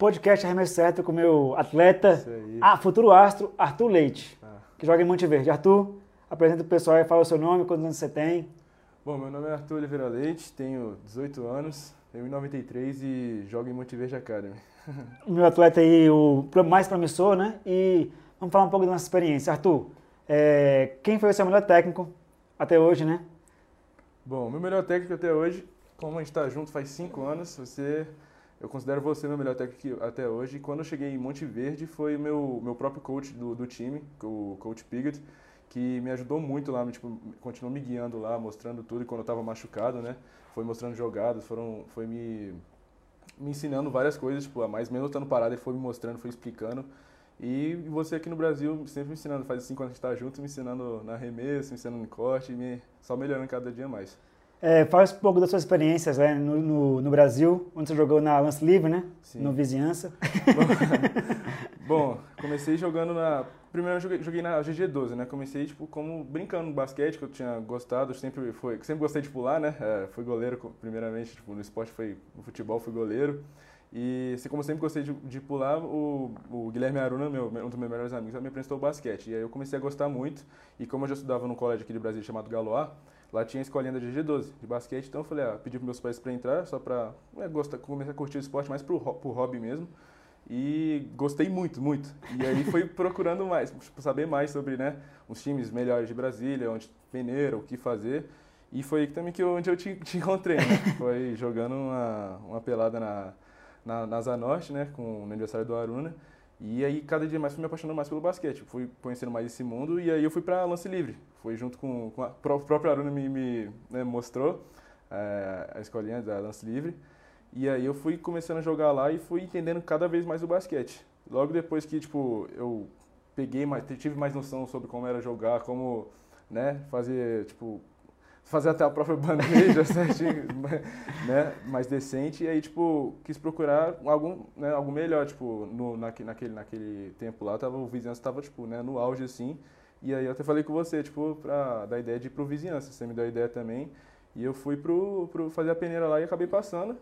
podcast Arremesso Certo com o meu atleta, ah, futuro astro, Arthur Leite, ah. que joga em Monte Verde. Arthur, apresenta o pessoal e fala o seu nome, quantos anos você tem. Bom, meu nome é Arthur Oliveira Leite, tenho 18 anos, tenho 93 e jogo em Monte Verde Academy. meu atleta aí, o mais promissor, né? E vamos falar um pouco da nossa experiência. Arthur, é, quem foi o seu melhor técnico até hoje, né? Bom, meu melhor técnico até hoje, como a gente está junto faz cinco anos, você, eu considero você meu melhor técnico até hoje. E quando eu cheguei em Monte Verde, foi o meu, meu próprio coach do, do time, o coach Piggott, que me ajudou muito lá, tipo, continuou me guiando lá, mostrando tudo. E quando eu estava machucado, né, foi mostrando jogadas, foram, foi me, me ensinando várias coisas, tipo, mais mesmo estando parado, ele foi me mostrando, foi explicando. E você aqui no Brasil sempre me ensinando, faz cinco anos que a gente está junto, me ensinando na arremesso, me ensinando no corte, me, só melhorando cada dia mais. É, fala um pouco das suas experiências né, no, no, no, Brasil, onde você jogou na Lance Livre, né? Sim. No Vizinhança. Bom, comecei jogando na... Primeiro eu joguei, joguei na GG12, né? Comecei, tipo, como brincando no basquete, que eu tinha gostado, sempre, foi, sempre gostei de pular, né? É, fui goleiro, primeiramente, tipo, no esporte foi... No futebol fui goleiro. E assim, como sempre gostei de, de pular, o, o, Guilherme Aruna, meu, um dos meus melhores amigos, me apresentou o basquete. E aí eu comecei a gostar muito. E como eu já estudava num colégio aqui de Brasília chamado Galois, lá tinha a escolinha da GG12 de basquete. Então eu falei, ah, pedi para meus pais para entrar, só para é, gostar, começar a curtir o esporte mais pro, pro hobby mesmo. E gostei muito, muito. E aí fui procurando mais, tipo, saber mais sobre né, os times melhores de Brasília, onde peneira, o que fazer. E foi aí também que eu, onde eu te, te encontrei, né? Foi jogando uma, uma pelada na na, na Zanorte, né, com o aniversário do Aruna. E aí, cada dia mais, fui me apaixonando mais pelo basquete. Fui conhecendo mais esse mundo e aí eu fui para lance livre. Foi junto com, com a, o próprio Aruna me, me né, mostrou é, a escolinha da lance livre. E aí eu fui começando a jogar lá e fui entendendo cada vez mais o basquete. Logo depois que, tipo, eu peguei mais, tive mais noção sobre como era jogar, como, né, fazer, tipo, fazer até a própria bandeja certinho, né, mais decente, e aí, tipo, quis procurar algum, né, algo melhor, tipo, no, naquele, naquele, naquele tempo lá, tava, o vizinhança tava, tipo, né, no auge, assim, e aí eu até falei com você, tipo, pra dar ideia de ir pro vizinhança, você me deu a ideia também, e eu fui pro, pro fazer a peneira lá e acabei passando,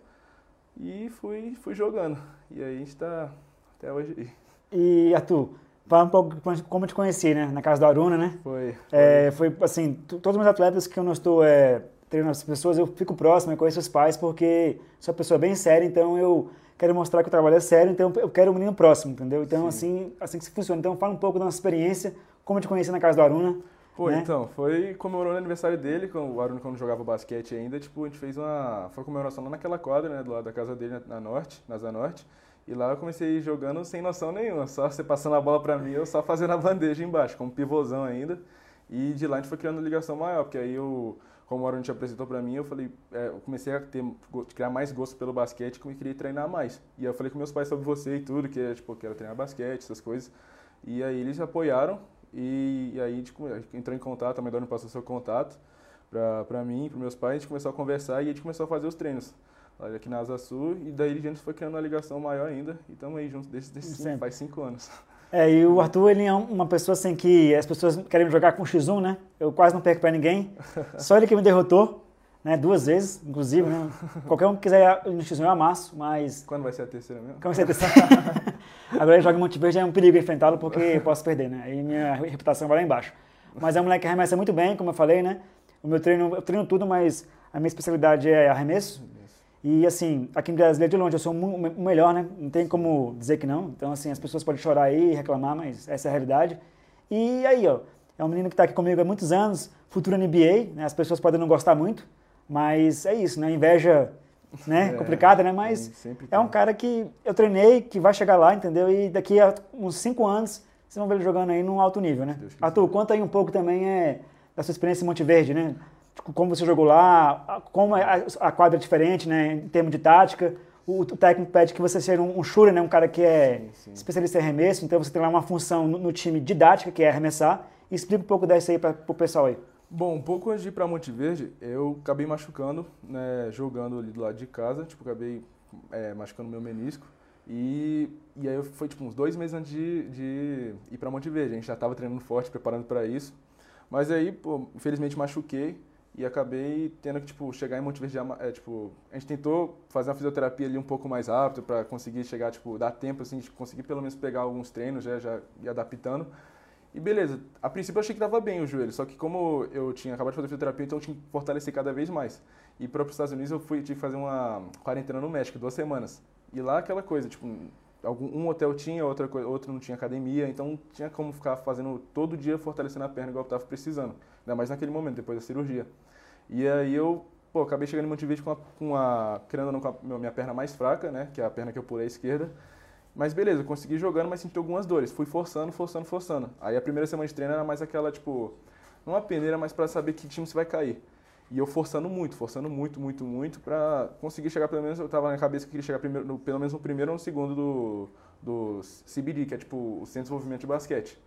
e fui, fui jogando, e aí a gente tá até hoje E, Arthur, Fala um pouco como eu te conheci, né? Na casa do Aruna, né? Foi. É, foi assim, todos os meus atletas que eu não estou é, treinando as pessoas, eu fico próximo, eu conheço os pais, porque sou uma pessoa bem séria, então eu quero mostrar que o trabalho é sério, então eu quero um menino próximo, entendeu? Então, assim, assim que se funciona. Então, fala um pouco da nossa experiência, como eu te conheci na casa do Aruna. Pô, né? então, foi comemorando o aniversário dele, com o Aruna quando jogava basquete ainda, tipo, a gente fez uma, foi comemoração lá naquela quadra, né, do lado da casa dele, na, na Norte, na Zona Norte. E lá eu comecei jogando sem noção nenhuma, só você passando a bola para mim, eu só fazendo a bandeja embaixo, como pivôzão ainda. E de lá a gente foi criando ligação maior, porque aí eu, como o Aaron te apresentou para mim, eu falei, é, eu comecei a ter, criar mais gosto pelo basquete e queria treinar mais. E eu falei com meus pais sobre você e tudo, que tipo, que era treinar basquete, essas coisas. E aí eles apoiaaram e, e aí a gente entrou em contato, a Medora passou seu contato para mim, para meus pais, a gente começou a conversar e a gente começou a fazer os treinos aqui na Asa Sul, e daí a gente foi criando uma ligação maior ainda, e estamos aí juntos desde, desde cinco, faz cinco anos. É, e o Arthur, ele é uma pessoa assim que as pessoas querem jogar com X1, né? Eu quase não perco para ninguém, só ele que me derrotou, né? Duas vezes, inclusive, né? Qualquer um que quiser no X1 eu amasso, mas... Quando vai ser a terceira mesmo? Quando vai ser a terceira? Agora ele joga em Monte Verde, é um perigo enfrentá-lo porque eu posso perder, né? Aí minha reputação vai lá embaixo. Mas é um moleque que arremessa muito bem, como eu falei, né? O meu treino, eu treino tudo, mas a minha especialidade é arremesso. E assim, aqui em Brasília de longe eu sou o melhor, né? Não tem como dizer que não. Então assim, as pessoas podem chorar aí, reclamar, mas essa é a realidade. E aí, ó, é um menino que está aqui comigo há muitos anos, futuro NBA, né? As pessoas podem não gostar muito, mas é isso, né? Inveja, né? É, complicada, né? Mas é um cara que eu treinei, que vai chegar lá, entendeu? E daqui a uns cinco anos vocês vão ver ele jogando aí num alto nível, né? Arthur, conta aí um pouco também é, da sua experiência em Monte Verde, né? Como você jogou lá, como é a, quadra é diferente, né, em termos de tática. O, o técnico pede que você seja um, um shooter, né, um cara que é sim, sim. especialista em arremesso, então você tem lá uma função no, no time didática, que é arremessar. Explica um pouco dessa aí para o pessoal aí. Bom, um pouco antes de ir para Monte Verde, eu acabei machucando, né, jogando ali do lado de casa, tipo, acabei é, machucando meu menisco. E, e aí foi tipo uns dois meses antes de, de ir para Monte Verde. A gente já estava treinando forte, preparando para isso. Mas aí, pô, infelizmente machuquei e acabei tendo que, tipo, chegar em Monte Verde, é, tipo, a gente tentou fazer uma fisioterapia ali um pouco mais rápido para conseguir chegar, tipo, dar tempo, assim, de conseguir pelo menos pegar alguns treinos, já, já ir adaptando. E beleza, a princípio eu achei que dava bem o joelho, só que como eu tinha acabado de fazer fisioterapia, então eu tinha que fortalecer cada vez mais. E para os Estados Unidos eu fui, tive que fazer uma quarentena no México, duas semanas. E lá aquela coisa, tipo, algum, um hotel tinha, outra, outro não tinha academia, então tinha como ficar fazendo todo dia fortalecendo a perna igual eu estava precisando. Ainda mais naquele momento, depois da cirurgia. E aí eu, pô, acabei chegando em Montevideo com a, com a querendo não, com a minha perna mais fraca, né, que é a perna que eu pulei à esquerda. Mas beleza, eu consegui jogando, mas senti algumas dores. Fui forçando, forçando, forçando. Aí a primeira semana de treino era mais aquela, tipo, não uma peneira, mas para saber que time você vai cair. E eu forçando muito, forçando muito, muito, muito, para conseguir chegar pelo menos, eu tava na cabeça que queria chegar primeiro, no, pelo menos no primeiro ou no segundo do, do CBD, que é tipo o Centro de Desenvolvimento de Basquete.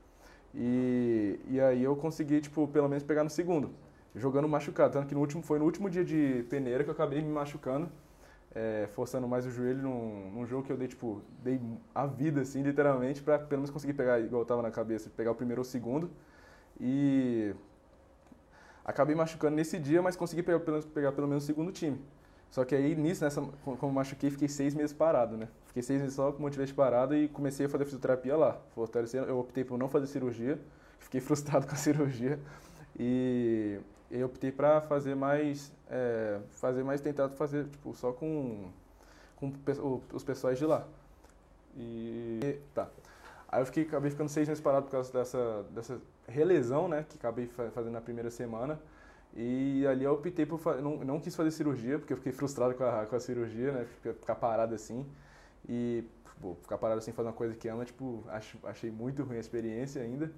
E, e aí eu consegui, tipo, pelo menos pegar no segundo, jogando machucado. Tanto que no último, foi no último dia de peneira que eu acabei me machucando, é, forçando mais o joelho num, num, jogo que eu dei, tipo, dei a vida, assim, literalmente, para pelo menos conseguir pegar, igual eu tava na cabeça, pegar o primeiro ou o segundo. E Acabei machucando nesse dia, mas consegui pegar, pegar pelo menos o segundo time. Só que aí, nisso, nessa, como machuquei, fiquei seis meses parado, né? Fiquei seis meses só com motivante parado e comecei a fazer fisioterapia lá. Fortalecendo, eu optei por não fazer cirurgia, fiquei frustrado com a cirurgia e eu optei para fazer mais, é, fazer mais, tentar fazer, tipo, só com, com os pessoais de lá. E, tá. Aí eu fiquei, acabei ficando seis meses parado por causa dessa, dessa relesão, né, que acabei fazendo na primeira semana. E ali eu optei por não, não quis fazer cirurgia, porque eu fiquei frustrado com a, com a cirurgia, né, ficar parado assim. E pô, ficar parado assim fazer uma coisa que ama, tipo, acho, achei muito ruim a experiência ainda.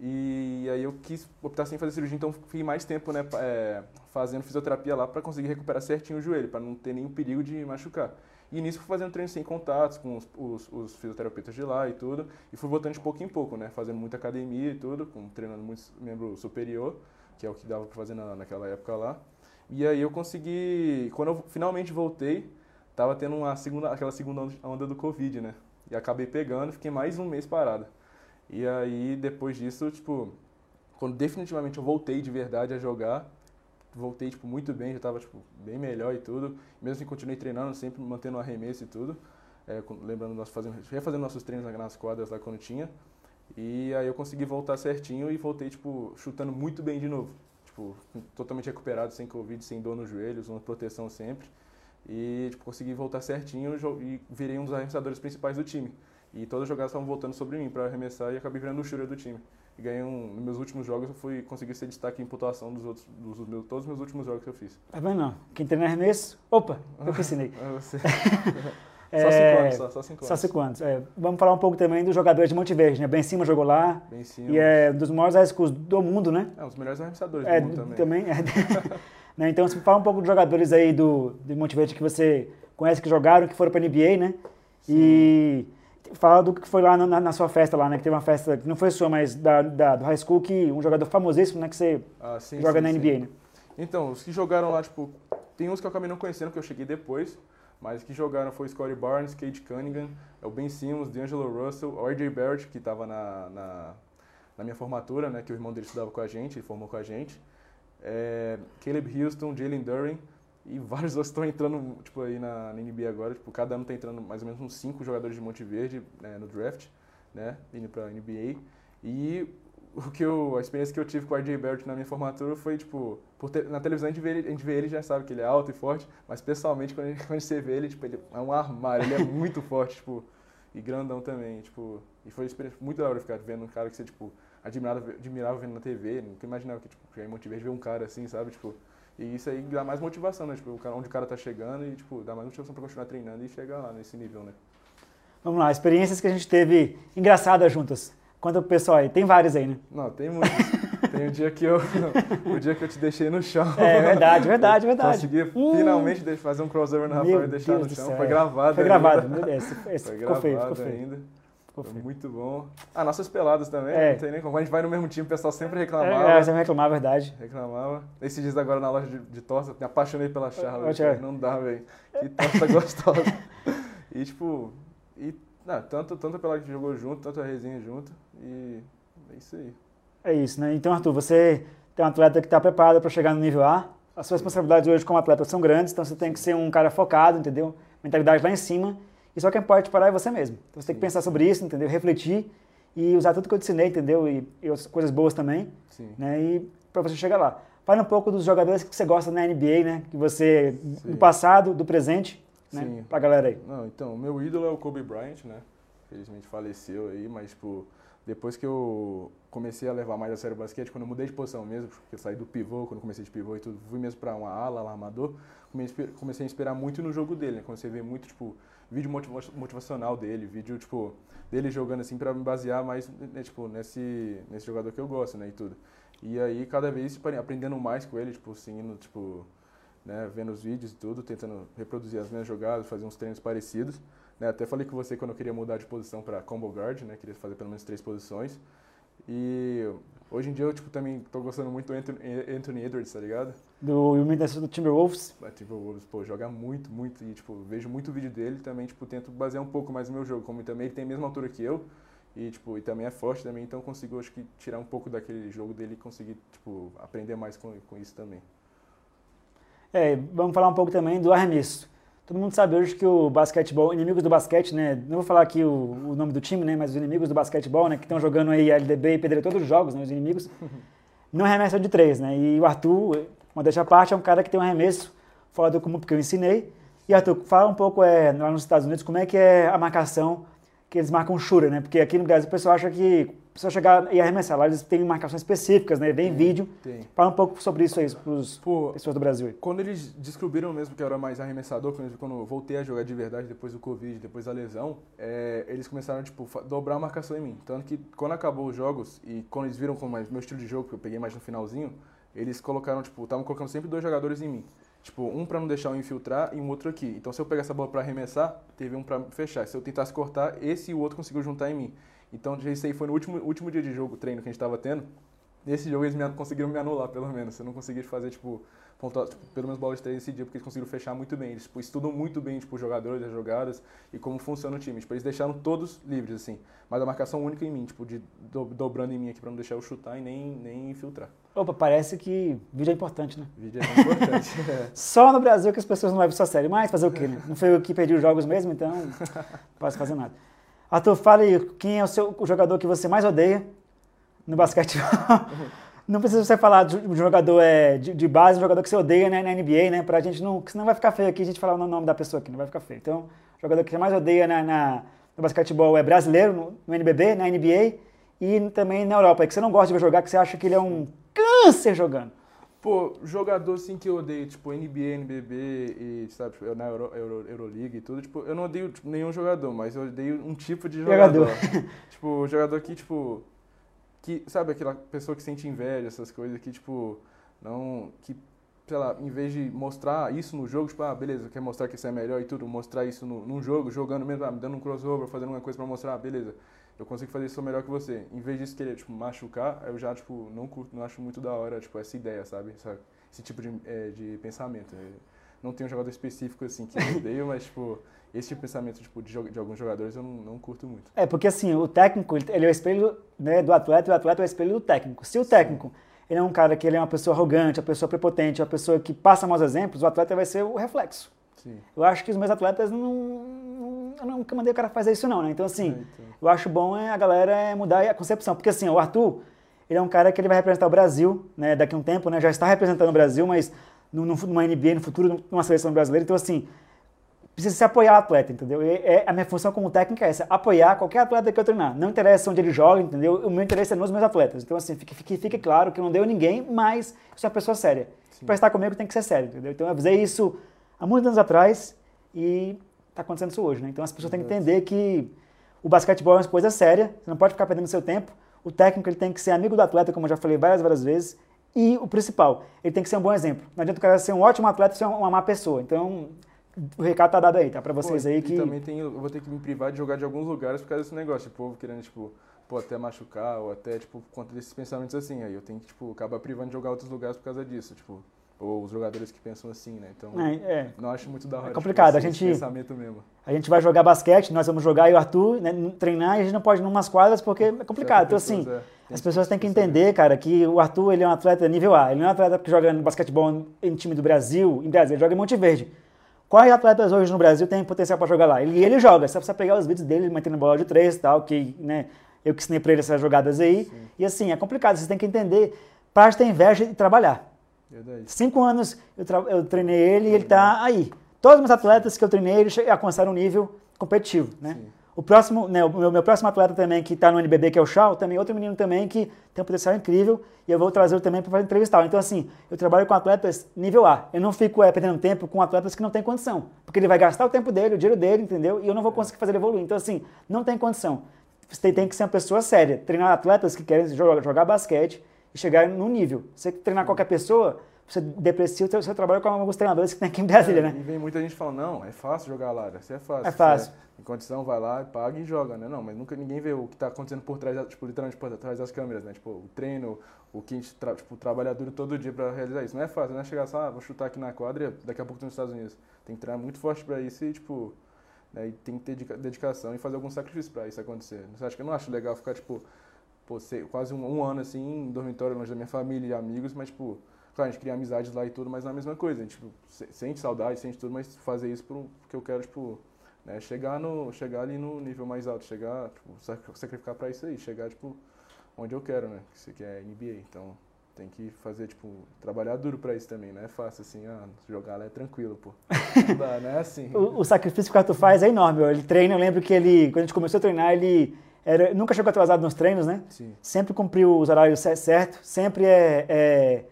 E aí eu quis optar sem fazer cirurgia, então fiquei mais tempo, né, é, fazendo fisioterapia lá para conseguir recuperar certinho o joelho, para não ter nenhum perigo de machucar. E nisso fui fazendo treino sem contatos com os, os, os, fisioterapeutas de lá e tudo. E fui voltando de pouco em pouco, né? Fazendo muita academia e tudo, com, treinando muito membro superior, que é o que dava para fazer na, naquela época lá. E aí eu consegui, quando eu finalmente voltei, tava tendo uma segunda, aquela segunda onda do Covid, né? E acabei pegando, fiquei mais um mês parado. E aí depois disso, tipo, quando definitivamente eu voltei de verdade a jogar, voltei tipo muito bem, já estava tipo bem melhor e tudo. Mesmo assim continuei treinando, sempre mantendo o arremesso e tudo. É, lembrando nós fazendo, refazendo nossos treinos nas quadras lá quando tinha. E aí eu consegui voltar certinho e voltei tipo chutando muito bem de novo. Tipo, totalmente recuperado, sem covid, sem dor nos joelhos, uma proteção sempre. E tipo, consegui voltar certinho e virei um dos arremessadores principais do time. E todas as jogadas estavam voltando sobre mim para arremessar e acabei virando o shooter do time ganhei um. Nos meus últimos jogos eu fui conseguir ser destaque em pontuação dos outros, dos meus, todos os meus últimos jogos que eu fiz. Tá vendo? Não. Quem treina arremesso. Opa, eu que ensinei. é você. É, só cinco anos, só, só cinco anos. Só cinco anos. É, vamos falar um pouco também dos jogadores de Monte Verde, né? Ben Cima jogou lá. Ben Cima. E é um dos maiores schools do mundo, né? É, um dos melhores arremessadores é, do mundo também. também é. né? Então, se fala um pouco dos jogadores aí do, do Monte Verde que você conhece que jogaram, que foram para a NBA, né? Sim. E Fala do que foi lá na, na, sua festa lá, né? Que teve uma festa que não foi sua, mas da, da, do high school, que um jogador famosíssimo, né? Que você ah, sim, joga sim, na NBA, sim. né? Então, os que jogaram lá, tipo, tem uns que eu acabei não conhecendo, porque eu cheguei depois, mas que jogaram foi Scottie Barnes, Kate Cunningham, é o Ben Simmons, D'Angelo Russell, o R.J. Barrett, que estava na, na, na, minha formatura, né? Que o irmão dele estudava com a gente, ele formou com a gente. É, Caleb Houston, Jalen Duren, e vários outros estão entrando, tipo, aí na, na, NBA agora. Tipo, cada ano está entrando mais ou menos uns cinco jogadores de Monte Verde né, no draft, né? Indo para a NBA. E o que eu, a experiência que eu tive com o RJ Barrett na minha formatura foi, tipo, ter, na televisão a gente, vê ele, a gente vê ele já sabe que ele é alto e forte, mas pessoalmente quando, quando você vê ele, tipo, ele é um armário, ele é muito forte, tipo, e grandão também, tipo, e foi uma experiência muito da hora ficar vendo um cara que você, tipo, admirava, admirava vendo na TV, nunca imaginava que, tipo, já em Monte Verde ver um cara assim, sabe, tipo, e isso aí dá mais motivação, né? Tipo, onde o cara tá chegando e, tipo, dá mais motivação para continuar treinando e chegar lá nesse nível, né? Vamos lá, experiências que a gente teve engraçadas juntas. Pro pessoal aí, tem várias aí, né? Não, tem muitas. tem o dia que eu o dia que eu te deixei no chão. É verdade, verdade, verdade. Consegui hum. finalmente fazer um crossover no Rafael e deixar Deus no chão. Foi gravado Foi ainda. gravado, beleza. Esse, Foi ficou gravado feio, ficou feio. ainda. Ficou Foi feio. muito bom. Ah, nossas peladas também, É. não tem nem como. Quando a gente vai no mesmo time, o pessoal sempre É, reclamava. é, você vai reclamar, a verdade. Reclamava. Esses dias agora na loja de, de torta, me apaixonei pela Thiago. Não dá, velho. Que torta gostosa. E tipo, e, não, tanto, tanto pela que jogou junto, tanto a resenha junto. E é isso aí. É isso, né? Então, Arthur, você tem um atleta que está preparado para chegar no nível A. As suas responsabilidades hoje como atleta são grandes, então você tem que ser um cara focado, entendeu? Mentalidade lá em cima. E só quem pode parar é você mesmo. Então você tem que pensar sobre isso, entendeu? Refletir e usar tudo que eu te ensinei, entendeu? E, e as coisas boas também, Sim. né? E para você chegar lá. Fale um pouco dos jogadores que você gosta na NBA, né? Que você do passado, do presente, né? Sim. Pra galera aí. Não, então, o meu ídolo é o Kobe Bryant, né? Felizmente faleceu aí, mas, tipo, depois que eu comecei a levar mais a sério o basquete, quando eu mudei de posição mesmo, porque eu saí do pivô, quando comecei de pivô e tudo, fui mesmo pra uma ala, lá, armador, comecei a inspirar muito no jogo dele, né? Comecei a ver muito, tipo, vídeo motiva- motivacional dele, vídeo, tipo, dele jogando assim pra me basear mais, né, tipo, nesse, nesse jogador que eu gosto, né, e tudo. E aí, cada vez, aprendendo mais com ele, tipo, seguindo, tipo, né, vendo os vídeos e tudo, tentando reproduzir as minhas jogadas, fazer uns treinos parecidos. Né, até falei com você quando eu queria mudar de posição para combo guard, né, queria fazer pelo menos três posições. E hoje em dia eu tipo, também tô gostando muito do Anthony, Anthony Edwards, tá ligado? Do Minnesota Timberwolves. Mas, Tipo, o Wolves, pô, joga muito, muito e tipo, vejo muito vídeo dele também, tipo, tento basear um pouco mais no meu jogo, como também ele tem a mesma altura que eu. E, tipo, e também é forte também, então consigo, acho que, tirar um pouco daquele jogo dele e conseguir, tipo, aprender mais com, com isso também. É, vamos falar um pouco também do arremesso. Todo mundo sabe hoje que o basquetebol, inimigos do basquete, né? Não vou falar aqui o, o nome do time, né? Mas os inimigos do basquetebol, né? Que estão jogando aí LDB e pedreiro todos os jogos, né? Os inimigos. Não arremessam de três, né? E o Arthur, uma deixa à parte, é um cara que tem um arremesso fora do comum, porque eu ensinei. E Arthur, fala um pouco é, lá nos Estados Unidos como é que é a marcação que eles marcam shooter, né? Porque aqui no Brasil o pessoal acha que a pessoa chegar e arremessar lá, eles têm marcações específicas, né? Vem vídeo. Tem. Fala um pouco sobre isso aí para as pessoas do Brasil. Quando eles descobriram mesmo que eu era mais arremessador, quando eu voltei a jogar de verdade depois do Covid, depois da lesão, é, eles começaram tipo, fa- dobrar a marcação em mim. Tanto que quando acabou os jogos e quando eles viram como é meu estilo de jogo, que eu peguei mais no finalzinho, eles colocaram, tipo, estavam colocando sempre dois jogadores em mim. Tipo, um pra não deixar eu infiltrar e um outro aqui. Então se eu pegar essa bola pra arremessar, teve um pra fechar. Se eu tentasse cortar, esse e o outro conseguiu juntar em mim. Então isso aí foi no último, último dia de jogo, treino que a gente tava tendo. Nesse jogo eles me, conseguiram me anular, pelo menos. Eu não consegui fazer, tipo, pontuar, tipo, pelo menos bola de três esse dia, porque eles conseguiram fechar muito bem. Eles tipo, estudam muito bem tipo, os jogadores, as jogadas e como funciona o time. Tipo, eles deixaram todos livres, assim. Mas a marcação única em mim, tipo, de do- dobrando em mim aqui pra não deixar eu chutar e nem, nem infiltrar. Opa, parece que vídeo é importante, né? Vídeo é importante. É. Só no Brasil que as pessoas não levam isso a sério. Mas fazer o quê, né? Não foi eu que perdi os jogos mesmo, então não posso fazer nada. Arthur, fala aí, quem é o, seu, o jogador que você mais odeia no basquetebol? Não precisa você falar de um jogador é, de, de base, um jogador que você odeia né, na NBA, né? Pra gente não. Senão vai ficar feio aqui a gente falar o nome da pessoa aqui, não vai ficar feio. Então, o jogador que você mais odeia na, na- no basquetebol é brasileiro, no, no NBB, na NBA e também na Europa, que você não gosta de jogar, que você acha que ele é um câncer jogando. Pô, jogador assim que eu odeio, tipo NBA, NBB e, sabe, tipo, na Euro, Euro, Euroleague e tudo, tipo, eu não odeio tipo, nenhum jogador, mas eu odeio um tipo de Jogador. jogador. tipo, jogador que, tipo, que, sabe, aquela pessoa que sente inveja, essas coisas que, tipo, não, que, sei lá, em vez de mostrar isso no jogo, tipo, ah, beleza, quer mostrar que você é melhor e tudo, mostrar isso no, num jogo, jogando mesmo, ah, me dando um crossover, fazendo alguma coisa pra mostrar, ah, beleza, eu consigo fazer isso melhor que você. Em vez disso querer, tipo, machucar, eu já, tipo, não curto, não acho muito da hora, tipo, essa ideia, sabe? Essa- esse tipo de, é, de pensamento. Eu não tenho um jogador específico, assim, que eu odeio, mas, tipo, esse tipo de pensamento, tipo, de, de alguns jogadores eu não, não curto muito. É, porque assim, o técnico, ele é o espelho né, do atleta e o atleta é o espelho do técnico. Se o técnico ele é um cara que ele é uma pessoa arrogante, uma pessoa prepotente, uma pessoa que passa maus exemplos, o atleta vai ser o reflexo. Sim. Eu acho que os meus atletas não. não eu nunca mandei o cara fazer isso, não, né? Então, assim, então. eu acho bom é a galera é mudar a concepção. Porque, assim, o Arthur, ele é um cara que ele vai representar o Brasil, né? Daqui a um tempo, né? Já está representando o Brasil, mas no, no, numa NBA, no futuro, numa seleção brasileira. Então, assim, precisa se apoiar o atleta, entendeu? E é, a minha função como técnica é essa, apoiar qualquer atleta que eu treinar. Não interessa onde ele joga, entendeu? O meu interesse é nos meus atletas. Então, assim, fique, fique, fique claro que eu não deu ninguém, mas eu sou uma pessoa séria. Para estar comigo tem que ser sério, entendeu? Então, eu avisei isso há muitos anos atrás e está acontecendo isso hoje, né? Então, as pessoas têm que entender que o basquetebol é uma coisa séria, você não pode ficar perdendo seu tempo. O técnico ele tem que ser amigo do atleta, como eu já falei várias, várias vezes. E o principal, ele tem que ser um bom exemplo. Não adianta o cara ser um ótimo atleta e ser uma má pessoa. Então, o recado tá dado aí, tá? Pra vocês Pô, aí e que. também tem, eu vou ter que me privar de jogar de alguns lugares por causa desse negócio. Tipo, o povo querendo, tipo, pô, até machucar ou até, tipo, por conta desses pensamentos assim. Aí eu tenho que, tipo, acabar privando de jogar outros lugares por causa disso. Tipo, ou os jogadores que pensam assim, né? Então, É, é. não acho muito da hora. É complicado, tipo, a gente- pensamento mesmo. A gente vai jogar basquete, nós vamos jogar e o Arthur, né, treinar e a gente não pode ir em umas quadras porque é complicado. Então, assim, é, as pessoas têm que entender, cara, que o Arthur ele é um atleta nível A. Ele não é um atleta que joga no basquetebol em time do Brasil, em Brasil, ele joga em Monte Verde. Quais atletas hoje no Brasil têm potencial para jogar lá? Ele, ele joga, só precisa pegar os vídeos dele, mantendo bola de três e tal, que né, eu que ensinei para ele essas jogadas aí. E assim, é complicado, vocês têm que entender, para ter inveja e trabalhar. Cinco anos eu, eu treinei ele e ele está aí. Todos os meus atletas que eu treinei, eles alcançaram um nível competitivo, né? Sim. O próximo, né, o meu, meu próximo atleta também que está no NBB, que é o Chau, também outro menino também que tem um potencial incrível e eu vou trazer ele também para entrevistar. Então assim, eu trabalho com atletas nível A. Eu não fico é, perdendo tempo com atletas que não têm condição, porque ele vai gastar o tempo dele, o dinheiro dele, entendeu? E eu não vou conseguir fazer ele evoluir. Então assim, não tem condição. Você tem, tem que ser uma pessoa séria. Treinar atletas que querem jogar, jogar basquete e chegar no nível. Você treinar qualquer pessoa, você deprecia o seu, seu trabalho com alguns treinadores que tem aqui em Brasília, né? E vem muita gente falando, não, é fácil jogar lá, isso é fácil. É fácil. Você em condição, vai lá, paga e joga, né? Não, mas nunca ninguém vê o que tá acontecendo por trás, tipo, literalmente por trás das câmeras, né? Tipo, o treino, o que a gente tra tipo, trabalha duro todo dia pra realizar isso. Não é fácil, não é chegar só, ah, vou chutar aqui na quadra e daqui a pouco tô nos Estados Unidos. Tem que treinar muito forte pra isso e, tipo, né, e tem que ter dedica- dedicação e fazer algum sacrifício pra isso acontecer. Você acha que eu não acho legal ficar, tipo, pô, sei, quase um, um ano assim, em dormitório, longe da minha família e amigos, mas, tipo, claro, a gente cria amizades lá e tudo, mas é a mesma coisa. A gente, tipo, se- sente saudade, sente tudo, mas fazer isso por porque eu quero, tipo, né, chegar, no, chegar ali no nível mais alto, chegar, tipo, sac- sacrificar pra isso aí, chegar, tipo, onde eu quero, né? Que é NBA, então tem que fazer, tipo, trabalhar duro pra isso também, não é fácil assim, ah, jogar lá é tranquilo, pô. Não dá, é assim. O, o sacrifício que o Arthur faz é enorme. Ele treina, eu lembro que ele, quando a gente começou a treinar, ele era, nunca chegou atrasado nos treinos, né? Sim, Sempre cumpriu os horários cer- certo, sempre é, é,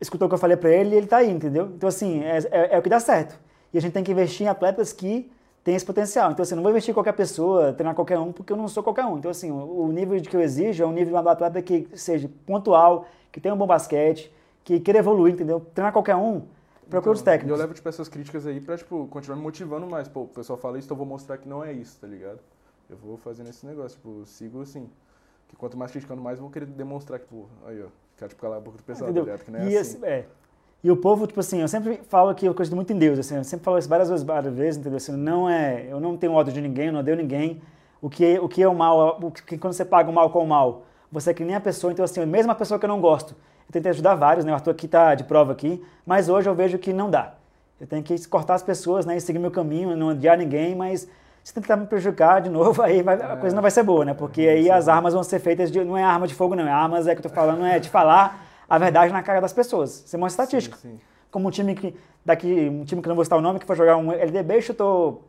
escutou o que eu falei pra ele e ele tá aí, entendeu? Então, assim, é, é- é o que dá certo. E a gente tem que investir em atletas que têm esse potencial. Então, assim, não vou investir em qualquer pessoa, treinar qualquer um, porque eu não sou qualquer um. Então, assim, o, o nível de que eu exijo é um nível do atleta que seja pontual, que tenha um bom basquete, que queira evoluir, entendeu? Treinar qualquer um, procura os Então, técnicos. E eu levo, tipo, essas críticas aí pra, tipo, continuar me motivando mais. Pô, o pessoal fala isso, então eu vou mostrar que não é isso, tá ligado? Eu vou fazendo esse negócio, tipo, sigo assim. Que quanto mais criticando mais, eu vou querer demonstrar que, pô, aí, ó, quero, tipo, calar a boca do pessoal, tá ligado? Que não é e, assim. esse- é. E o povo, tipo assim, eu sempre falo que eu acredito muito em Deus, assim, eu sempre falo isso várias vezes, várias vezes, entendeu? Assim, não é, eu não tenho ódio de ninguém, eu não odeio ninguém. O que, o que é o mal, o que quando você paga o mal com o mal, você é que nem a pessoa, então assim, mesmo a pessoa que eu não gosto, eu tentei ajudar vários, né? O Arthur aqui tá de prova aqui, mas hoje eu vejo que não dá. Eu tenho que cortar as pessoas, né? E seguir meu caminho, não odiar ninguém, mas se tentar me prejudicar de novo, aí vai- a É. coisa não vai ser boa, né? Porque aí as armas vão ser feitas de. Não é arma de fogo, não. É armas, é que eu tô falando, é de falar a verdade na cara das pessoas. Isso é uma estatística. Sim, sim. Como um time que. Daqui, um time que não vou citar o nome, que foi jogar um LDB e chutou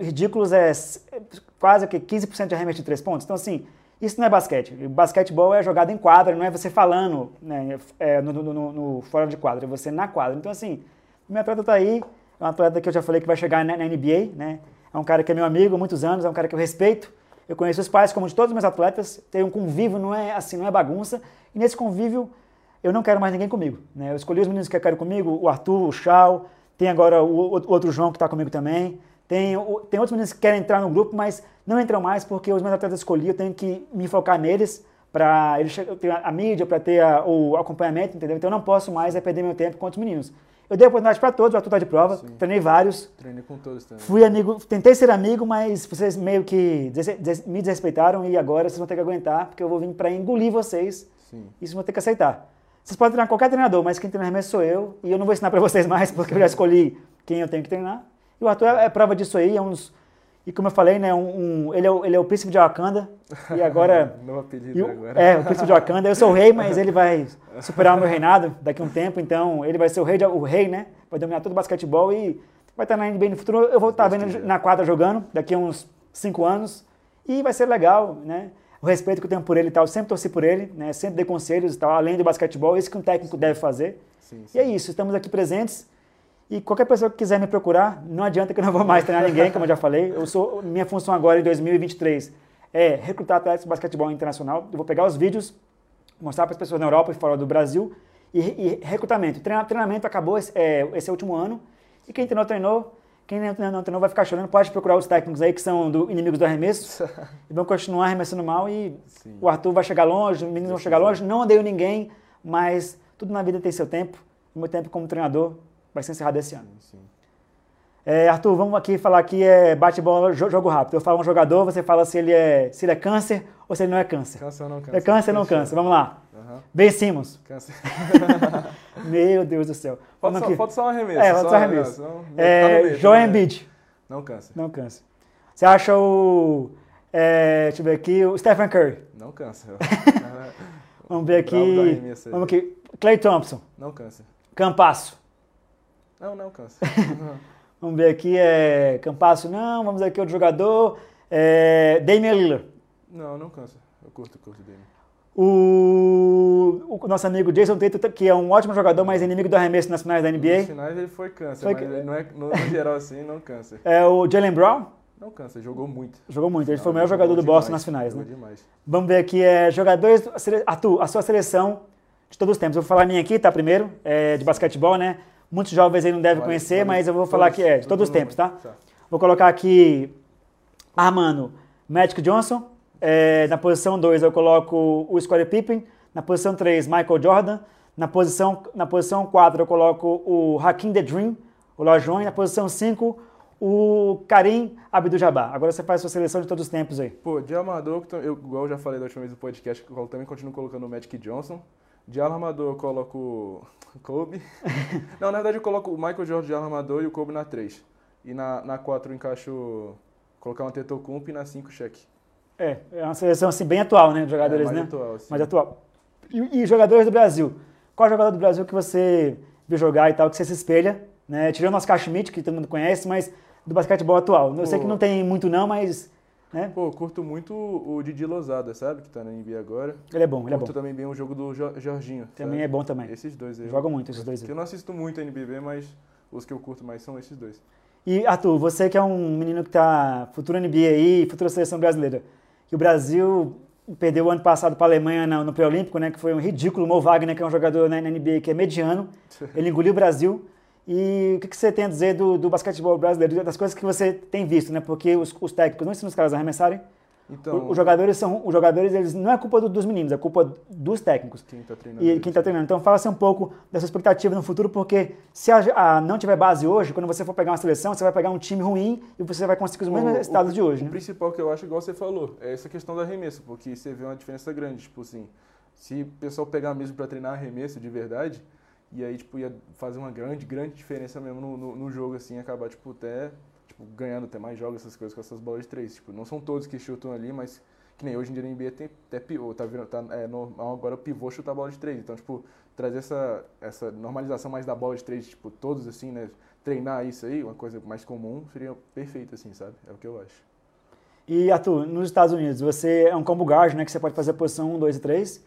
ridículos, é é quase que 15% de arremesso de três pontos. Então, assim, isso não é basquete. O basquetebol é jogada em quadra, não é você falando né, é, no, no- no- no fora de quadra, é você na quadra. Então, assim, o meu atleta tá aí, é um atleta que eu já falei que vai chegar na, na NBA, né? É um cara que é meu amigo há muitos anos, é um cara que eu respeito. Eu conheço os pais como de todos os meus atletas, tenho um convívio, não é assim, não é bagunça. E nesse convívio eu não quero mais ninguém comigo. Né? Eu escolhi os meninos que eu quero comigo, o Arthur, o Chau, tem agora o, o- outro João que está comigo também. Tem, o- tem outros meninos que querem entrar no grupo, mas não entram mais porque os meus atletas escolhi, eu tenho que me focar neles para eles ter a, a mídia, para ter a- o acompanhamento, entendeu? Então eu não posso mais é, perder meu tempo com outros meninos. Eu dei oportunidade para todos, o Arthur está de prova, Sim. treinei vários, Treinei com todos também. Fui amigo, tentei ser amigo, mas vocês meio que me desrespeitaram e agora vocês vão ter que aguentar, porque eu vou vir para engolir vocês Sim. e vocês vão ter que aceitar. Vocês podem treinar qualquer treinador, mas quem treina arremesso sou eu e eu não vou ensinar para vocês mais, porque eu já escolhi quem eu tenho que treinar. E o Arthur é, é prova disso aí, é uns. E como eu falei, né, um, um- ele, é o, ele é o príncipe de Wakanda e agora. Novo apelido E agora. é, o príncipe de Wakanda. Eu sou o rei, mas ele vai superar o meu reinado daqui a um tempo. Então, ele vai ser o rei, de- o rei, né? Vai dominar todo o basquetebol e vai estar na NBA no futuro. Eu vou estar vendo na quadra jogando daqui a uns cinco anos. E vai ser legal, né? O respeito que eu tenho por ele e tal, eu sempre torci por ele, né? Sempre dei conselhos e tal, além do basquetebol, isso que um técnico deve fazer. Sim, E é isso, estamos aqui presentes. E qualquer pessoa que quiser me procurar, não adianta que eu não vou mais treinar ninguém, como eu já falei. Eu sou, minha função agora em 2023 é recrutar atletas de basquetebol internacional. Eu vou pegar os vídeos, mostrar para as pessoas na Europa e fora do Brasil. E, e recrutamento. Treina- treinamento acabou esse, é, esse último ano. E quem treinou, treinou. Quem não, não treinou vai ficar chorando. Pode procurar os técnicos aí que são do, inimigos do arremesso. e vão continuar arremessando mal. E Sim. o Arthur vai chegar longe, os meninos vão chegar longe. Não odeio ninguém, mas tudo na vida tem seu tempo. e meu tempo como treinador vai ser encerrado esse ano. Sim. É, Arthur, vamos aqui falar aqui é bate-bola, jo- jogo rápido. Eu falo um jogador, você fala se ele é, se ele é câncer ou se ele não é câncer. Câncer ou não câncer? É câncer ou não câncer? Vamos lá. Aham. Ben Simmons. Câncer. Meu Deus do céu. Falta só, falta só um arremesso. É, falta só arremesso. senão- tá no É, Joel tá meio. Embiid. Não câncer. Não câncer. Você acha o... é, deixa eu ver aqui, o Stephen Curry. Não câncer. Vamos ver aqui. arremesso. Vamos aqui. Clay Thompson. Não câncer. Campasso. Não, não câncer. Vamos ver aqui, é... Campasso não. Vamos ver aqui outro jogador. É... Damian Lillard. não, não câncer. Eu curto, curto dele. O... o nosso amigo Jason Tatum, que é um ótimo jogador, mas inimigo do arremesso nas finais da NBA. finais ele foi câncer, Foi mas ele não é, no, no geral assim, não câncer. É o Jalen Brown. Não câncer, jogou muito. Jogou muito, ele Não, foi o melhor jogador do demais, Boston nas finais, né? demais. Vamos ver aqui, é, jogadores. Arthur, a sua seleção de todos os tempos. Eu vou falar a minha aqui, tá? Primeiro, é, de basquetebol, né? Muitos jovens aí não devem Vale- conhecer, vale mas eu vou falar aqui, é, de todos os todo tempos, tá? mundo. Vou colocar aqui Armando Magic Johnson. É, na posição 2 eu coloco o Scottie Pippen. Na posição 3, Michael Jordan. Na posição, na posição 4 eu coloco o Hakim The Dream, o Lojão. E na posição 5, o Karim Abdul-Jabbar. Agora você faz a sua seleção de todos os tempos aí. Pô, de armador, eu, igual eu já falei da última vez do podcast, eu também continuo colocando o Magic Johnson. De armador eu coloco o Kobe. Não, na verdade eu coloco o Michael Jordan de armador e o Kobe na 3. E na, na 4 eu encaixo colocar um Antetokounmpo e na 5 cheque. É, é uma seleção assim bem atual, né? de Jogadores, é, mais né? atual, assim. Mais atual. E, e jogadores do Brasil? Qual jogador do Brasil que você viu jogar e tal, que você se espelha? Né? Tirando o Oscar Schmidt, que todo mundo conhece, mas do basquetebol atual. Eu sei que não tem muito não, mas né? Pô, eu curto muito o Didi Lozada, sabe? Que tá na NBA agora. ele é bom, ele é bom. curto também bem o jogo do Jo- Jorginho. Também sabe? é bom também. Esses dois aí. eu- Joga muito esses dois Que aí. eu não assisto muito NBB, mas os que eu curto mais são esses dois. E Arthur, você que é um menino que tá futuro NBA aí, futura seleção brasileira, que o Brasil perdeu o ano passado para a Alemanha no, no pré-olímpico, né? Que foi um ridículo. O Mo Wagner, que é um jogador na, na NBA que é mediano, ele engoliu o Brasil. E o que, que você tem a dizer do, do basquetebol brasileiro, das coisas que você tem visto, né? Porque os, os técnicos não ensinam os caras a arremessarem. Então, os jogadores são, os jogadores, eles não é culpa do- dos meninos, é culpa dos técnicos. quem tá treinando. E quem está treinando. Então fala-se um pouco dessa expectativa no futuro, porque se a, a não tiver base hoje, quando você for pegar uma seleção, você vai pegar um time ruim e você vai conseguir os mesmos resultados de hoje, O né? principal que eu acho, igual você falou, é essa questão do arremesso, porque você vê uma diferença grande, tipo assim, se o pessoal pegar mesmo pra treinar arremesso de verdade, e aí, tipo, ia fazer uma grande, grande diferença mesmo no, no, no jogo, assim, acabar, tipo, até, tipo, ganhando até mais jogos, essas coisas com essas bolas de três. Tipo, não são todos que chutam ali, mas que nem hoje em dia na NBA tem até pivô, tá virando, tá, é normal agora o pivô chutar a bola de três. Então, tipo, trazer essa, essa normalização mais da bola de três, tipo, todos assim, né, treinar isso aí, uma coisa mais comum, seria perfeito, assim, sabe? É o que eu acho. E Arthur, nos Estados Unidos, você é um combo guard, né? Que você pode fazer a posição 1, 2 e 3.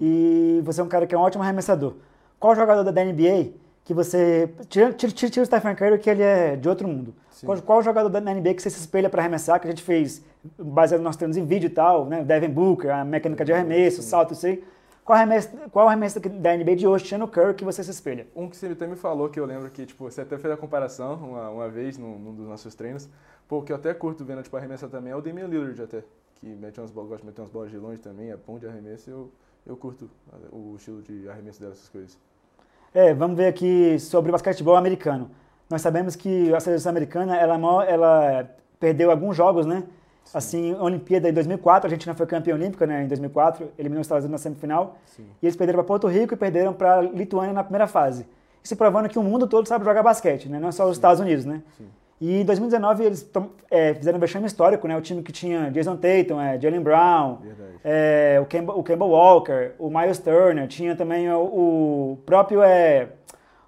E você é um cara que é um ótimo arremessador. Qual jogador da NBA que você. Tira, tira, tira, tira o Stephen Curry, que ele é de outro mundo. Sim. Qual, qual jogador da NBA que você se espelha para arremessar, que a gente fez, baseado nos treinos em vídeo e tal, né? Devin Booker, a mecânica de arremesso, Sim. salto, isso aí. Qual arremesso, qual arremesso da NBA de hoje, o Curry, que você se espelha? Um que você até me falou, que eu lembro que, tipo, você até fez a comparação uma, uma vez num, num dos nossos treinos. Pô, que eu até curto vendo, tipo, arremessar também é o Damian Lillard até. Que mete umas bolas, gosta de meter umas bolas de longe também, é bom de arremesso eu, eu curto o estilo de arremesso dessas coisas. É, vamos ver aqui sobre o basquetebol americano. Nós sabemos que a seleção americana, ela, é ela perdeu alguns jogos, né? Assim, a Olimpíada em 2004, a Argentina foi campeã olímpica, né? Em 2004, eliminou os Estados Unidos na semifinal. Sim. E eles perderam para Porto Rico e perderam para Lituânia na primeira fase. Isso provando que o mundo todo sabe jogar basquete, né? Não é só os Estados Unidos, né? Sim. E em 2019 eles é, fizeram um vexame histórico, né? O time que tinha Jason Tatum, é, Jalen Brown, é, o, Kemba, o Kemba Walker, o Miles Turner, tinha também o, o próprio é,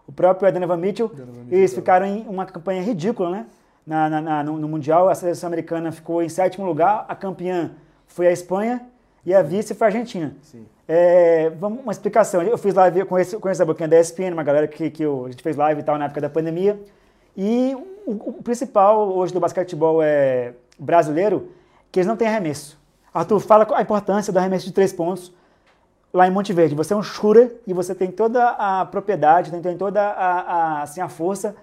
o próprio Donovan Mitchell. Donovan Mitchell eles ficaram em uma campanha ridícula, né? Na, na- na- no, no Mundial, a seleção americana ficou em sétimo lugar, a campeã foi a Espanha e a vice foi a Argentina. Sim. É, vamos, uma explicação. Eu fiz live com esse, com essa boquinha da ESPN, uma galera que, que eu- a gente fez live e tal na época da pandemia. E o, principal hoje do basquetebol é brasileiro que eles não têm arremesso. Arthur, fala a importância do arremesso de três pontos lá em Monte Verde. Você é um shooter e você tem toda a propriedade, tem, tem toda a, a, assim, a força.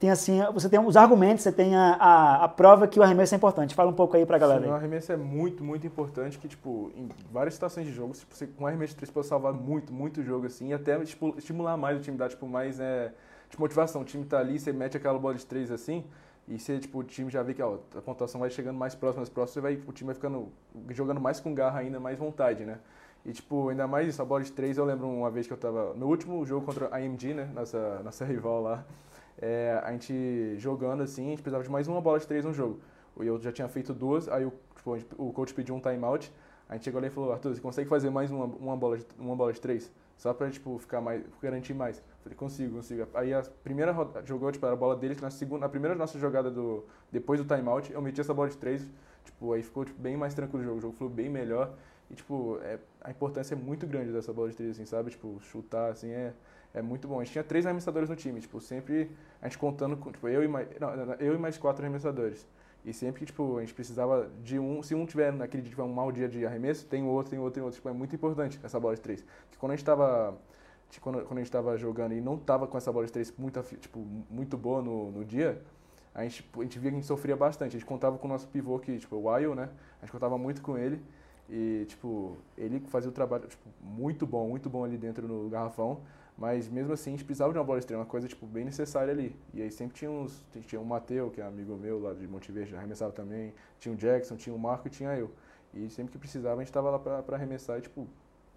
tem assim, você tem os argumentos, você tem a, a, a, prova que o arremesso é importante. Fala um pouco aí pra galera. Sim, aí. o arremesso é muito, muito importante, que, tipo, em várias situações de jogo, tipo, você, com um arremesso de três pode salvar muito, muito jogo, assim, e até tipo, estimular mais o time, dar, tipo, mais é, tipo, motivação. O time tá ali, você mete aquela bola de três, assim, e você, tipo, o time já vê que ó, a pontuação vai chegando mais próximo, mais você vai, o time vai ficando, jogando mais com garra ainda, mais vontade, né? E, tipo, ainda mais isso, a bola de três, eu lembro uma vez que eu tava, no último jogo contra a AMG, né, nossa, nossa rival lá, é, a gente jogando assim, a gente precisava de mais uma bola de três no jogo. Eu já tinha feito duas, aí o, tipo, o coach pediu um timeout, a gente chegou ali e falou, Arthur, você consegue fazer mais uma, uma, bola, de, uma bola de três? Só pra, tipo, ficar mais, garantir mais. Falei, consigo, consigo. Aí a primeira roda, jogou, tipo, a bola dele, na segunda, na primeira nossa jogada do, depois do timeout, eu meti essa bola de três, tipo, aí ficou, tipo, bem mais tranquilo o jogo, o jogo fluiu bem melhor. E, tipo, é, a importância é muito grande dessa bola de três, assim, sabe? Tipo, chutar, assim, é, é muito bom. A gente tinha três arremessadores no time, tipo, sempre a gente contando com, tipo, eu e mais, não, eu e mais quatro arremessadores. E sempre que, tipo, a gente precisava de um, se um tiver naquele dia um mau dia de arremesso, tem outro, tem outro, tem outro. Tipo, é muito importante essa bola de três. Porque quando a gente tava, quando, quando a gente tava jogando e não tava com essa bola de três muito, tipo, muito boa no, no dia, a gente, a gente via que a gente sofria bastante. A gente contava com o nosso pivô que, tipo, o Wild, né? A gente contava muito com ele. E, tipo, ele fazia o trabalho, tipo, muito bom, muito bom ali dentro no garrafão. Mas mesmo assim, a gente precisava de uma bola extrema, uma coisa tipo, bem necessária ali. E aí sempre tinha uns. Tinha o Mateu, que é amigo meu lá de Monte Verde, arremessava também. Tinha o Jackson, tinha o Marco e tinha eu. E sempre que precisava, a gente estava lá para arremessar e, tipo,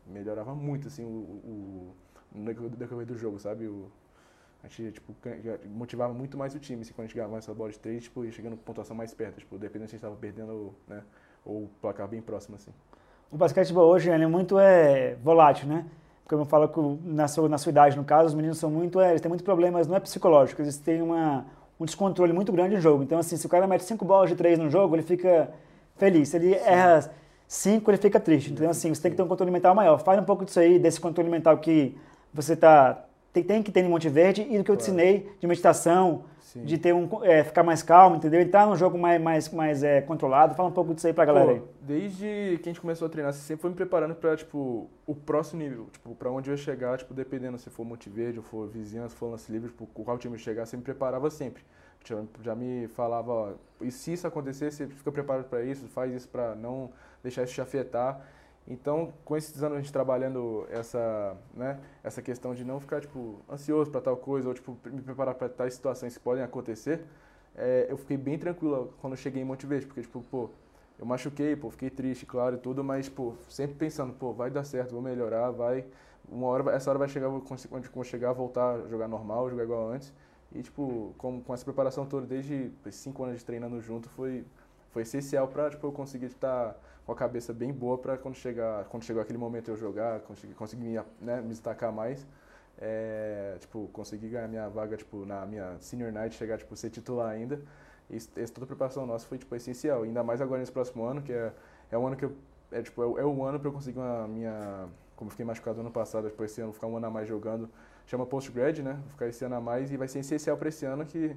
melhorava muito, assim, o, o, o decorrer do jogo, sabe? O, a gente, tipo, motivava muito mais o time, assim, quando a gente ganhava essa bola de três, tipo, ia chegando com pontuação mais perto, tipo, dependendo se a gente estava perdendo, né? Ou o placar bem próximo, assim. O basquetebol hoje, ele é muito é, volátil, né? como eu falo que na sua, na sua idade, no caso, os meninos são muito, é, eles têm muitos problemas, não é psicológico, eles têm uma, um descontrole muito grande no jogo. Então, assim, se o cara mete cinco bolas de três no jogo, ele fica feliz. Se ele Sim. erra cinco, ele fica triste. Então, assim, você tem que ter um controle mental maior. Fale um pouco disso aí, desse controle mental que você tá, tem, tem que ter em Monte Verde e do que eu te ensinei de meditação, Sim. de ter um, é, ficar mais calmo, entendeu? Ele tá num jogo mais, mais, mais é, controlado. Fala um pouco disso aí pra galera aí. Desde que a gente começou a treinar, você sempre foi me preparando pra, tipo, o próximo nível, tipo, pra onde eu ia chegar, tipo, dependendo se for Monte Verde ou for Vizinhança, for Lance Livre, tipo, qual time eu chegar, você me preparava sempre. Já, já me falava, ó, e se isso acontecer, você fica preparado para isso, faz isso para não deixar isso te afetar. Então, com esses anos a gente trabalhando essa, né, essa questão de não ficar tipo ansioso para tal coisa ou tipo me preparar para tais situações que podem acontecer, é, eu fiquei bem tranquilo quando eu cheguei em Monte Verde, porque tipo, pô, eu machuquei, pô, fiquei triste, claro e tudo, mas pô, sempre pensando, pô, vai dar certo, vou melhorar, vai, uma hora essa hora vai chegar, vou, quando vou chegar, voltar a jogar normal, jogar igual antes. E tipo, com, com essa preparação toda desde cinco anos de treinando junto, foi foi essencial para tipo eu conseguir estar com a cabeça bem boa para quando chegar, quando chegou aquele momento eu jogar, conseguir, conseguir me, né, me destacar mais, é, tipo, conseguir ganhar minha vaga, tipo, na minha senior night, chegar, tipo, ser titular ainda. E essa toda a preparação nossa foi, tipo, essencial. Ainda mais agora nesse próximo ano, que é, é um ano que eu, é, tipo, é, é o ano para eu conseguir uma minha, como eu fiquei machucado ano passado, depois esse ano ficar um ano a mais jogando, chama post-grad, né? Vou ficar esse ano a mais e vai ser essencial para esse ano que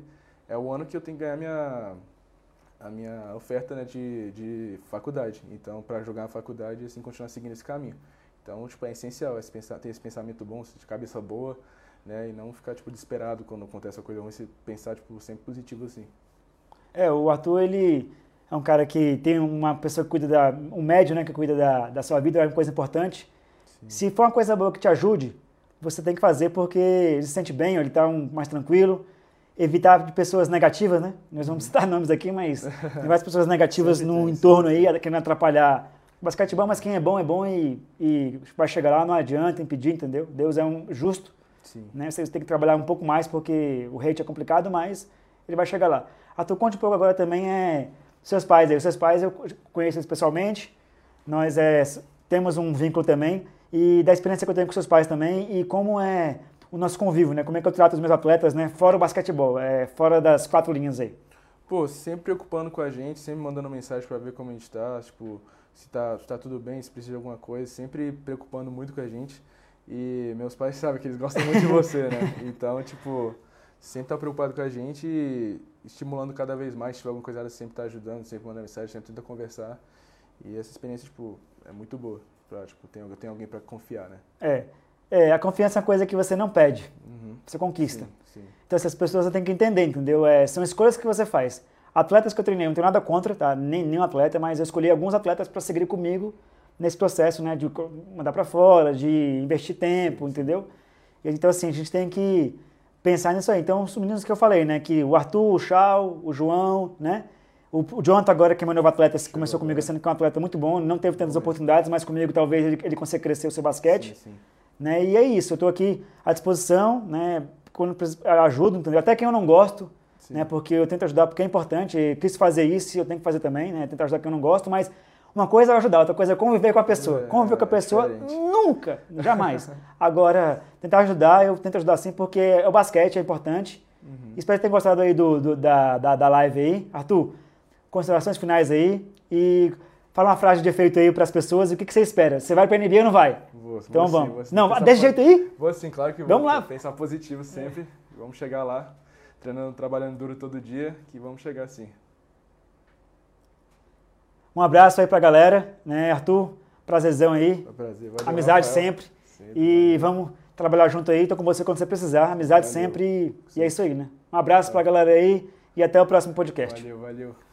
é o ano que eu tenho que ganhar minha a minha oferta né, de, de faculdade. Então, para jogar na faculdade, assim, continuar seguindo esse caminho. Então, tipo, é essencial esse pensar, ter esse pensamento bom, de cabeça boa, né, e não ficar, tipo, desesperado quando acontece a coisa ruim, pensar, tipo, sempre positivo, assim. É, o Arthur, ele é um cara que tem uma pessoa que cuida da, um médio, né, que cuida da, da sua vida, é uma coisa importante. Sim. Se for uma coisa boa que te ajude, você tem que fazer porque ele se sente bem, ele está um, mais tranquilo, evitar de pessoas negativas, né? Nós vamos citar nomes aqui, mas tem várias pessoas negativas no entorno aí, querendo atrapalhar o basquetebol, mas quem é bom é bom e, e vai chegar lá, não adianta impedir, entendeu? Deus é um justo, Sim. né? Vocês têm que trabalhar um pouco mais porque o hate é complicado, mas ele vai chegar lá. A tu conte um pouco agora também é seus pais aí. Os seus pais eu conheço eles pessoalmente, nós é, temos um vínculo também e da experiência que eu tenho com seus pais também e como é o nosso convívio, né? Como é que eu trato os meus atletas, né? Fora o basquetebol, é, fora das quatro linhas aí. Pô, sempre preocupando com a gente, sempre mandando mensagem para ver como a gente tá, tipo, se tá, se tá tudo bem, se precisa de alguma coisa, sempre preocupando muito com a gente. E meus pais sabem que eles gostam muito de você, né? Então, tipo, sempre tá preocupado com a gente e estimulando cada vez mais. Se tiver alguma coisa, sempre tá ajudando, sempre mandando mensagem, sempre tenta conversar. E essa experiência, tipo, é muito boa. Pra, tipo, tem, tem alguém para confiar, né? É. É, a confiança é uma coisa que você não pede, uhum. você conquista. Sim, sim. Então essas pessoas você tem que entender, entendeu? É, são escolhas que você faz. Atletas que eu treinei, não tenho nada contra, tá? Nem nenhum atleta, mas eu escolhi alguns atletas para seguir comigo nesse processo, né? De mandar para fora, de investir tempo, entendeu? Então assim, a gente tem que pensar nisso aí. Então, os meninos que eu falei, né? Que o Arthur, o Chau, o João, né? O, o Jonathan agora, que é meu novo atleta, começou comigo ano, que é um atleta muito bom, não teve tantas oportunidades, mas comigo talvez ele, ele consiga crescer o seu basquete. Sim, sim. Né? E é isso, eu estou aqui à disposição, né? Quando ajudo, entendeu? Até quem eu não gosto, né? Porque eu tento ajudar porque é importante. Eu quis fazer isso, eu tenho que fazer também, né? Tentar ajudar quem eu não gosto, mas uma coisa é ajudar, outra coisa é conviver com a pessoa. É, conviver com a pessoa, diferente. nunca, jamais. Agora, tentar ajudar, eu tento ajudar sim, porque o basquete é importante. Uhum. Espero que tenham gostado aí do, do da, da, da, live aí. Arthur, considerações finais aí e fala uma frase de efeito aí para as pessoas. O que, que você espera? Você vai para a NBA ou não vai? Vou, então vou vamos. Sim. Não, desse jeito aí? Vou sim, claro que vou. Vamos lá. Pensar positivo sempre. Vamos chegar lá, treinando, trabalhando duro todo dia, que vamos chegar sim. Um abraço aí pra galera, né, Arthur? Prazerzão aí. prazer, valeu, Amizade Rafael. sempre. sempre. E valeu. vamos trabalhar junto aí. Tô com você quando você precisar. Amizade valeu. sempre. E, é isso aí, né? Um abraço valeu. pra galera aí e até o próximo podcast. Valeu, valeu.